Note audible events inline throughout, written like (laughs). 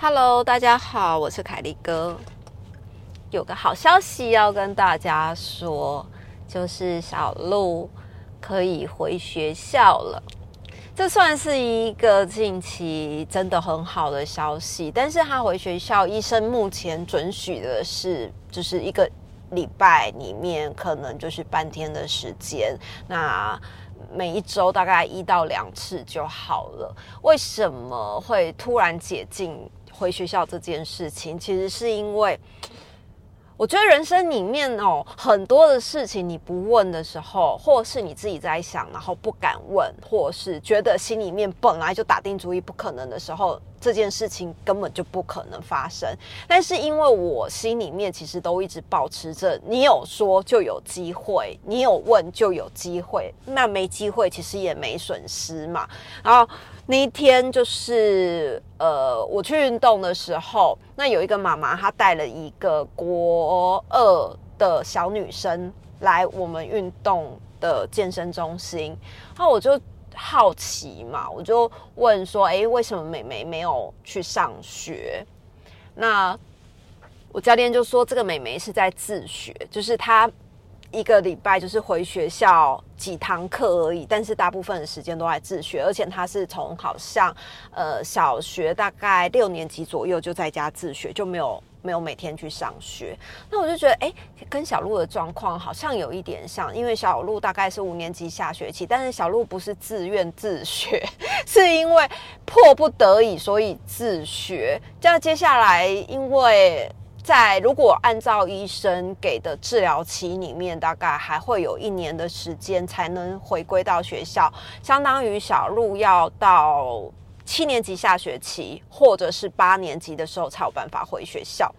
Hello，大家好，我是凯丽哥。有个好消息要跟大家说，就是小鹿可以回学校了。这算是一个近期真的很好的消息，但是他回学校，医生目前准许的是，就是一个礼拜里面可能就是半天的时间，那每一周大概一到两次就好了。为什么会突然解禁回学校这件事情？其实是因为。我觉得人生里面哦，很多的事情你不问的时候，或是你自己在想，然后不敢问，或是觉得心里面本来就打定主意不可能的时候，这件事情根本就不可能发生。但是因为我心里面其实都一直保持着，你有说就有机会，你有问就有机会，那没机会其实也没损失嘛。然后。那一天就是呃，我去运动的时候，那有一个妈妈，她带了一个国二的小女生来我们运动的健身中心，然后我就好奇嘛，我就问说，哎，为什么美眉没有去上学？那我教练就说，这个美眉是在自学，就是她。一个礼拜就是回学校几堂课而已，但是大部分的时间都在自学，而且她是从好像呃小学大概六年级左右就在家自学，就没有没有每天去上学。那我就觉得，哎，跟小鹿的状况好像有一点像，因为小鹿大概是五年级下学期，但是小鹿不是自愿自学，(laughs) 是因为迫不得已所以自学。这样接下来因为。在如果按照医生给的治疗期里面，大概还会有一年的时间才能回归到学校，相当于小鹿要到七年级下学期或者是八年级的时候才有办法回学校。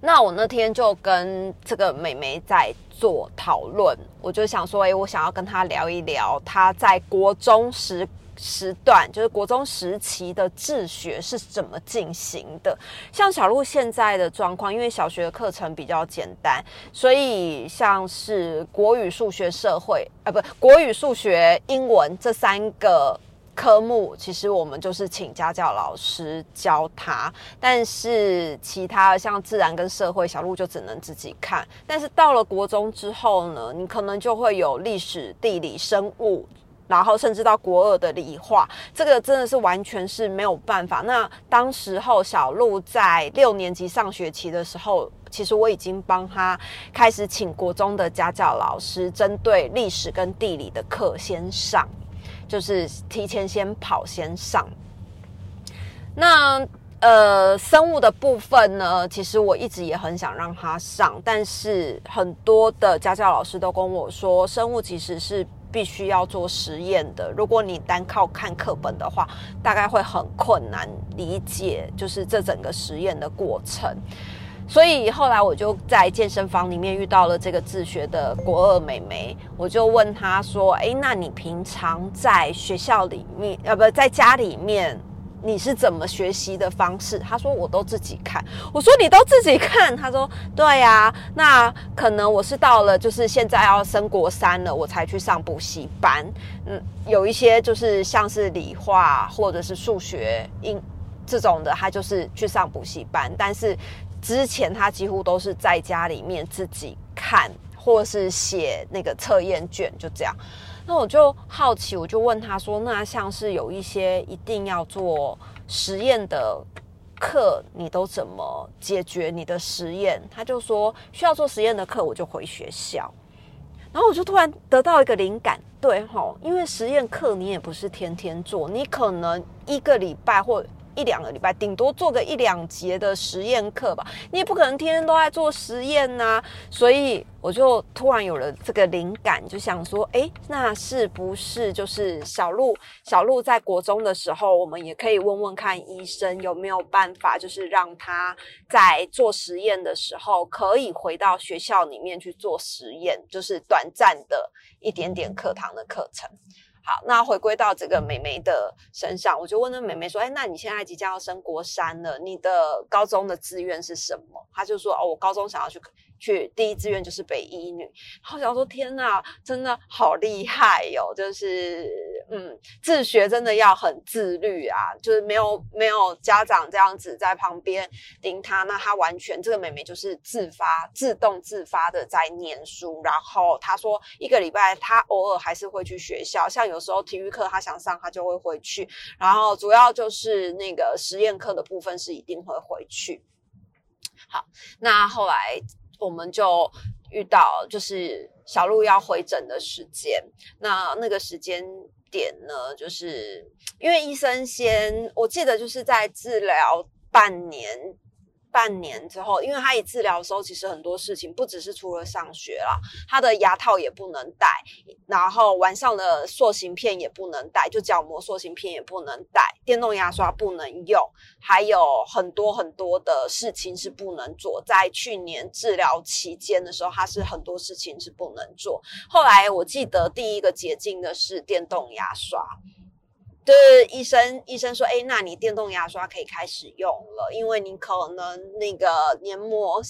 那我那天就跟这个美眉在做讨论，我就想说，哎，我想要跟她聊一聊她在国中时。时段就是国中时期的自学是怎么进行的？像小鹿现在的状况，因为小学的课程比较简单，所以像是国语、数学、社会啊，不，国语、数学、英文这三个科目，其实我们就是请家教老师教他。但是其他像自然跟社会，小鹿就只能自己看。但是到了国中之后呢，你可能就会有历史、地理、生物。然后甚至到国二的理化，这个真的是完全是没有办法。那当时候小鹿在六年级上学期的时候，其实我已经帮他开始请国中的家教老师，针对历史跟地理的课先上，就是提前先跑先上。那呃，生物的部分呢，其实我一直也很想让他上，但是很多的家教老师都跟我说，生物其实是。必须要做实验的。如果你单靠看课本的话，大概会很困难理解，就是这整个实验的过程。所以后来我就在健身房里面遇到了这个自学的国二美眉，我就问她说：“哎，那你平常在学校里面，呃，不在家里面？”你是怎么学习的方式？她说我都自己看。我说你都自己看？她说对呀。那可能我是到了就是现在要升国三了，我才去上补习班。嗯，有一些就是像是理化或者是数学、英这种的，他就是去上补习班。但是之前他几乎都是在家里面自己看，或是写那个测验卷，就这样。那我就好奇，我就问他说：“那像是有一些一定要做实验的课，你都怎么解决你的实验？”他就说：“需要做实验的课，我就回学校。”然后我就突然得到一个灵感，对吼，因为实验课你也不是天天做，你可能一个礼拜或。一两个礼拜，顶多做个一两节的实验课吧。你也不可能天天都在做实验呐。所以我就突然有了这个灵感，就想说，哎，那是不是就是小鹿？小鹿在国中的时候，我们也可以问问看医生有没有办法，就是让他在做实验的时候，可以回到学校里面去做实验，就是短暂的一点点课堂的课程。好，那回归到这个美眉的身上，我就问那美眉说：“哎，那你现在即将要升国三了，你的高中的志愿是什么？”她就说：“哦，我高中想要去。”去第一志愿就是北医女，然后想说天哪，真的好厉害哟！就是嗯，自学真的要很自律啊，就是没有没有家长这样子在旁边盯他，那他完全这个妹妹就是自发、自动自发的在念书。然后他说一个礼拜他偶尔还是会去学校，像有时候体育课他想上他就会回去，然后主要就是那个实验课的部分是一定会回去。好，那后来。我们就遇到就是小鹿要回诊的时间，那那个时间点呢，就是因为医生先，我记得就是在治疗半年。半年之后，因为他一治疗的时候，其实很多事情不只是除了上学啦，他的牙套也不能戴，然后晚上的塑形片也不能戴，就角膜塑形片也不能戴，电动牙刷不能用，还有很多很多的事情是不能做。在去年治疗期间的时候，他是很多事情是不能做。后来我记得第一个解禁的是电动牙刷。就是医生，医生说，哎，那你电动牙刷可以开始用了，因为你可能那个黏膜。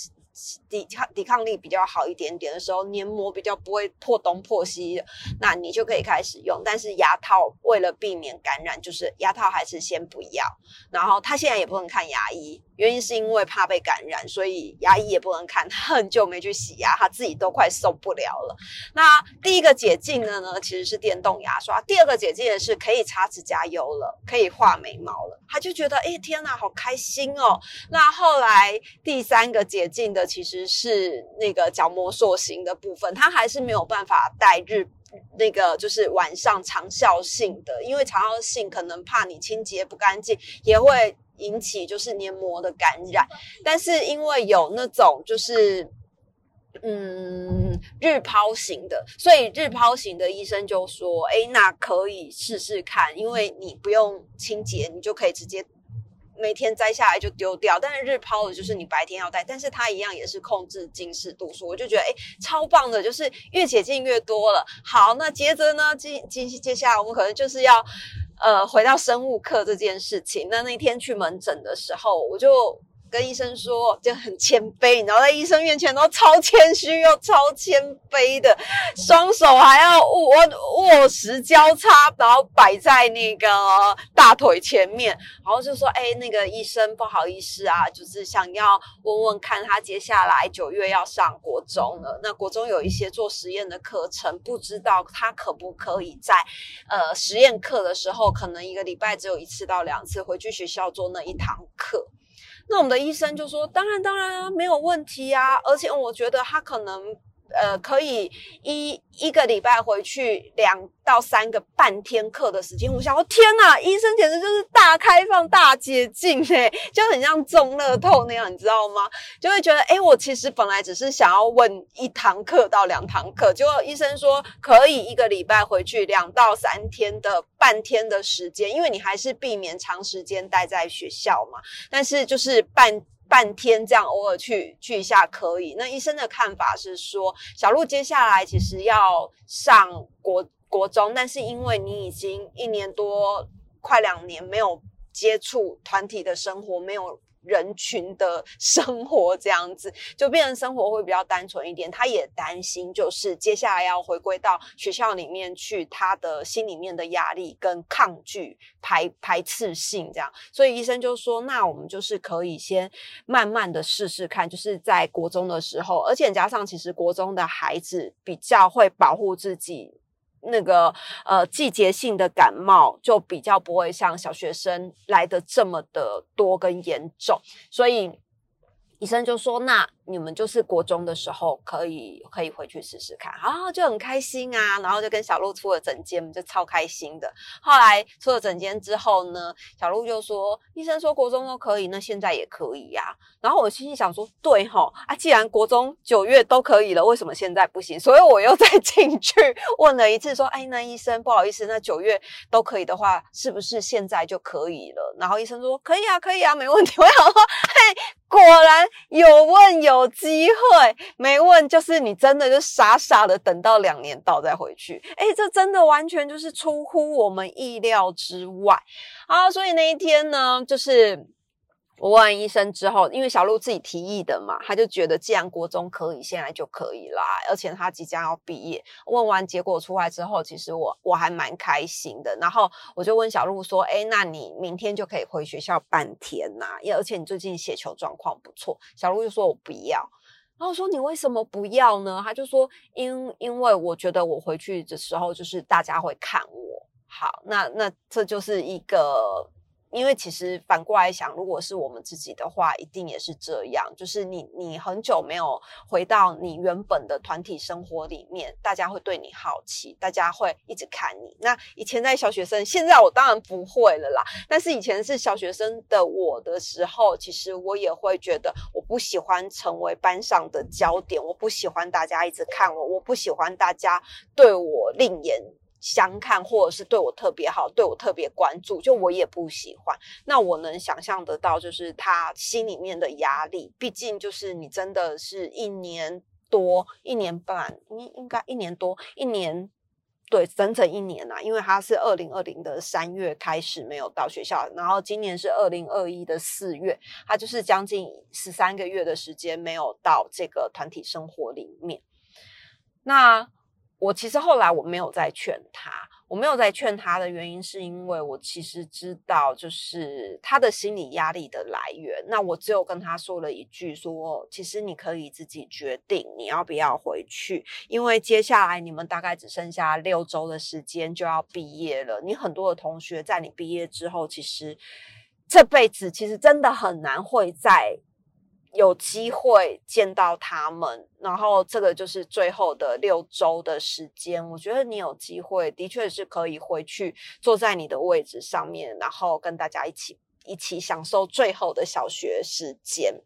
抵抗抵抗力比较好一点点的时候，黏膜比较不会破东破西，那你就可以开始用。但是牙套为了避免感染，就是牙套还是先不要。然后他现在也不能看牙医，原因是因为怕被感染，所以牙医也不能看。他很久没去洗牙，他自己都快受不了了。那第一个解禁的呢，其实是电动牙刷；第二个解禁的是可以擦指甲油了，可以画眉毛了。他就觉得，哎，天哪，好开心哦。那后来第三个解禁的。其实是那个角膜塑形的部分，它还是没有办法带日那个就是晚上长效性的，因为长效性可能怕你清洁不干净，也会引起就是黏膜的感染。但是因为有那种就是嗯日抛型的，所以日抛型的医生就说：“哎，那可以试试看，因为你不用清洁，你就可以直接。”每天摘下来就丢掉，但是日抛的就是你白天要戴，但是它一样也是控制近视度数，我就觉得哎超棒的，就是越解禁越多了。好，那接着呢，接接接下来我们可能就是要呃回到生物课这件事情。那那天去门诊的时候，我就。跟医生说就很谦卑，然后在医生面前都超谦虚又超谦卑的，双手还要握握实交叉，然后摆在那个大腿前面，然后就说：“哎，那个医生不好意思啊，就是想要问问看他接下来九月要上国中了，那国中有一些做实验的课程，不知道他可不可以在呃实验课的时候，可能一个礼拜只有一次到两次回去学校做那一堂课。”那我们的医生就说：“当然，当然啊，没有问题啊，而且我觉得他可能。”呃，可以一一个礼拜回去两到三个半天课的时间。我想，说天哪，医生简直就是大开放、大解禁哎，就很像中乐透那样，你知道吗？就会觉得，哎，我其实本来只是想要问一堂课到两堂课，结果医生说可以一个礼拜回去两到三天的半天的时间，因为你还是避免长时间待在学校嘛。但是就是半。半天这样偶尔去去一下可以。那医生的看法是说，小鹿接下来其实要上国国中，但是因为你已经一年多快两年没有接触团体的生活，没有。人群的生活这样子，就变成生活会比较单纯一点。他也担心，就是接下来要回归到学校里面去，他的心里面的压力跟抗拒、排排斥性这样。所以医生就说，那我们就是可以先慢慢的试试看，就是在国中的时候，而且加上其实国中的孩子比较会保护自己。那个呃季节性的感冒就比较不会像小学生来的这么的多跟严重，所以医生就说那。你们就是国中的时候可以可以回去试试看，然后就很开心啊，然后就跟小鹿出了诊间，就超开心的。后来出了诊间之后呢，小鹿就说：“医生说国中都可以，那现在也可以呀。”然后我心里想说：“对哈啊，既然国中九月都可以了，为什么现在不行？”所以我又再进去问了一次，说：“哎，那医生不好意思，那九月都可以的话，是不是现在就可以了然后医生说可以啊，可以啊，没问题。(laughs) 我想说，嘿，果然有问有有机会，没问就是你真的就傻傻的等到两年到再回去。哎，这真的完全就是出乎我们意料之外啊！所以那一天呢，就是。我问完医生之后，因为小鹿自己提议的嘛，他就觉得既然国中可以，现在就可以啦。而且他即将要毕业。问完结果出来之后，其实我我还蛮开心的。然后我就问小鹿说：“哎，那你明天就可以回学校半天呐？因而且你最近写球状况不错。”小鹿就说：“我不要。”然后我说：“你为什么不要呢？”他就说：“因因为我觉得我回去的时候，就是大家会看我。好，那那这就是一个。”因为其实反过来想，如果是我们自己的话，一定也是这样。就是你你很久没有回到你原本的团体生活里面，大家会对你好奇，大家会一直看你。那以前在小学生，现在我当然不会了啦。但是以前是小学生的我的时候，其实我也会觉得我不喜欢成为班上的焦点，我不喜欢大家一直看我，我不喜欢大家对我另眼。相看，或者是对我特别好，对我特别关注，就我也不喜欢。那我能想象得到，就是他心里面的压力。毕竟，就是你真的是一年多、一年半，应应该一年多、一年，对，整整一年啊。因为他是二零二零的三月开始没有到学校，然后今年是二零二一的四月，他就是将近十三个月的时间没有到这个团体生活里面。那。我其实后来我没有再劝他，我没有再劝他的原因是因为我其实知道，就是他的心理压力的来源。那我只有跟他说了一句，说其实你可以自己决定你要不要回去，因为接下来你们大概只剩下六周的时间就要毕业了。你很多的同学在你毕业之后，其实这辈子其实真的很难会在。有机会见到他们，然后这个就是最后的六周的时间。我觉得你有机会，的确是可以回去坐在你的位置上面，然后跟大家一起一起享受最后的小学时间。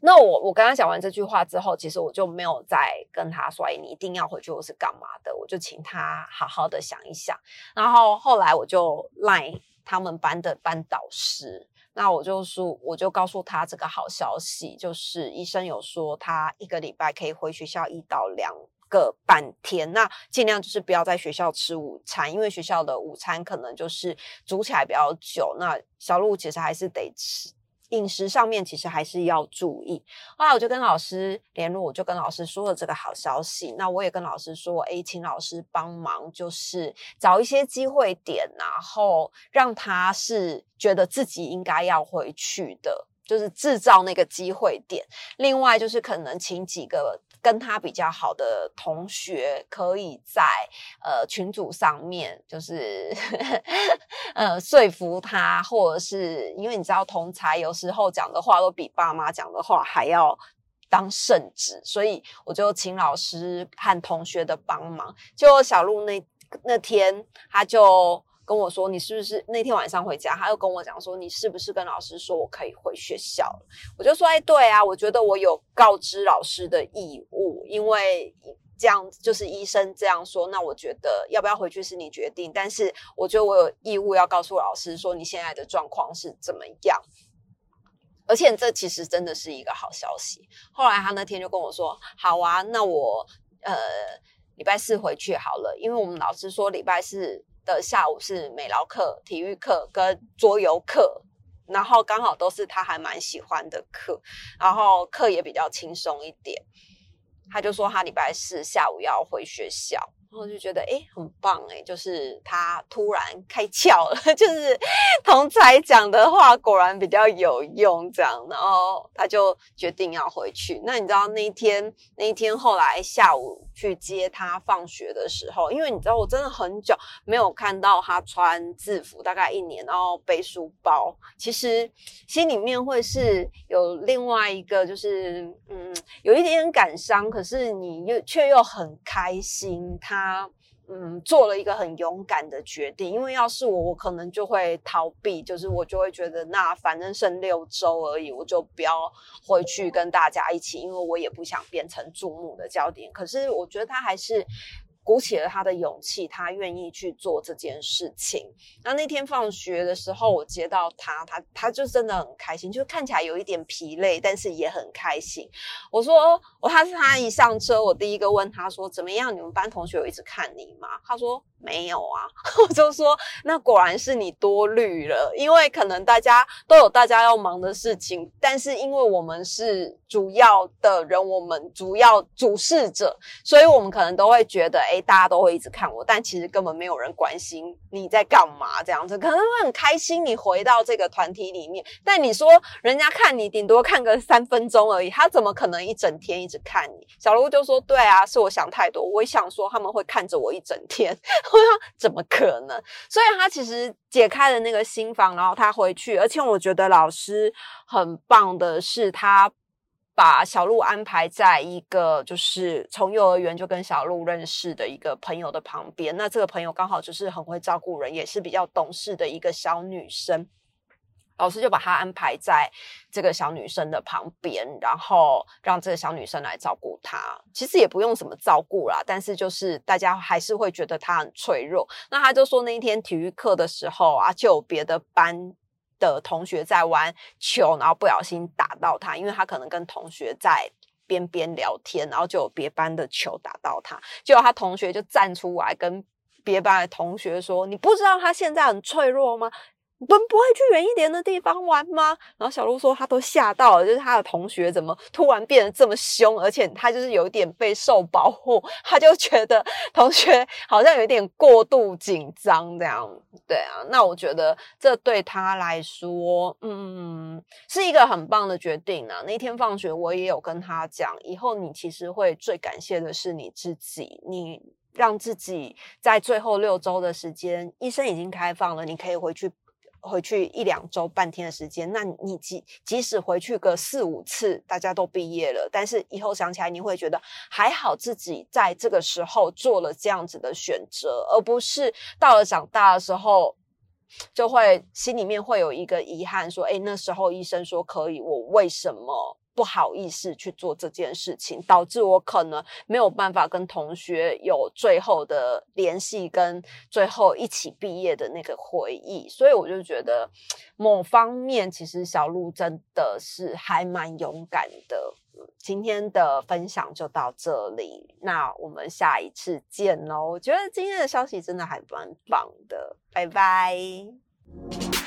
那我我刚刚讲完这句话之后，其实我就没有再跟他说：“哎，你一定要回去，或是干嘛的？”我就请他好好的想一想。然后后来我就赖他们班的班导师。那我就说，我就告诉他这个好消息，就是医生有说他一个礼拜可以回学校一到两个半天，那尽量就是不要在学校吃午餐，因为学校的午餐可能就是煮起来比较久，那小鹿其实还是得吃。饮食上面其实还是要注意。后来我就跟老师联络，我就跟老师说了这个好消息。那我也跟老师说，诶，请老师帮忙，就是找一些机会点，然后让他是觉得自己应该要回去的。就是制造那个机会点，另外就是可能请几个跟他比较好的同学，可以在呃群组上面，就是 (laughs) 呃说服他，或者是因为你知道同才有时候讲的话都比爸妈讲的话还要当圣旨，所以我就请老师和同学的帮忙。就小鹿那那天，他就。跟我说，你是不是那天晚上回家？他又跟我讲说，你是不是跟老师说我可以回学校了？我就说，哎，对啊，我觉得我有告知老师的义务，因为这样就是医生这样说，那我觉得要不要回去是你决定，但是我觉得我有义务要告诉老师说你现在的状况是怎么样，而且这其实真的是一个好消息。后来他那天就跟我说，好啊，那我呃礼拜四回去好了，因为我们老师说礼拜四。的下午是美劳课、体育课跟桌游课，然后刚好都是他还蛮喜欢的课，然后课也比较轻松一点。他就说他礼拜四下午要回学校。然后就觉得哎，很棒哎，就是他突然开窍了，(laughs) 就是同才讲的话果然比较有用，这样，然后他就决定要回去。那你知道那一天，那一天后来下午去接他放学的时候，因为你知道我真的很久没有看到他穿制服，大概一年，然后背书包，其实心里面会是有另外一个，就是嗯，有一点感伤，可是你又却又很开心他。他嗯做了一个很勇敢的决定，因为要是我，我可能就会逃避，就是我就会觉得那反正剩六周而已，我就不要回去跟大家一起，因为我也不想变成注目的焦点。可是我觉得他还是鼓起了他的勇气，他愿意去做这件事情。那那天放学的时候，我接到他，他他就真的很开心，就看起来有一点疲累，但是也很开心。我说，我他是他一上车，我第一个问他说怎么样？你们班同学有一直看你吗？他说没有啊。(laughs) 我就说，那果然是你多虑了，因为可能大家都有大家要忙的事情，但是因为我们是主要的人，我们主要主事者，所以我们可能都会觉得。哎，大家都会一直看我，但其实根本没有人关心你在干嘛，这样子可能会很开心。你回到这个团体里面，但你说人家看你顶多看个三分钟而已，他怎么可能一整天一直看你？小鹿就说：“对啊，是我想太多。我想说他们会看着我一整天，(laughs) 我说怎么可能？所以他其实解开了那个心房，然后他回去，而且我觉得老师很棒的是他。”把小鹿安排在一个就是从幼儿园就跟小鹿认识的一个朋友的旁边，那这个朋友刚好就是很会照顾人，也是比较懂事的一个小女生。老师就把她安排在这个小女生的旁边，然后让这个小女生来照顾她。其实也不用什么照顾啦，但是就是大家还是会觉得她很脆弱。那他就说那一天体育课的时候啊，就有别的班。的同学在玩球，然后不小心打到他，因为他可能跟同学在边边聊天，然后就有别班的球打到他，结果他同学就站出来跟别班的同学说：“你不知道他现在很脆弱吗？”不不会去远一点的地方玩吗？然后小鹿说他都吓到了，就是他的同学怎么突然变得这么凶，而且他就是有点被受保护，(laughs) 他就觉得同学好像有点过度紧张这样。对啊，那我觉得这对他来说，嗯，是一个很棒的决定啊。那天放学我也有跟他讲，以后你其实会最感谢的是你自己，你让自己在最后六周的时间，医生已经开放了，你可以回去。回去一两周、半天的时间，那你即即使回去个四五次，大家都毕业了，但是以后想起来，你会觉得还好自己在这个时候做了这样子的选择，而不是到了长大的时候，就会心里面会有一个遗憾，说：“哎，那时候医生说可以，我为什么？”不好意思去做这件事情，导致我可能没有办法跟同学有最后的联系，跟最后一起毕业的那个回忆。所以我就觉得，某方面其实小鹿真的是还蛮勇敢的。今天的分享就到这里，那我们下一次见喽！我觉得今天的消息真的还蛮棒的，拜拜。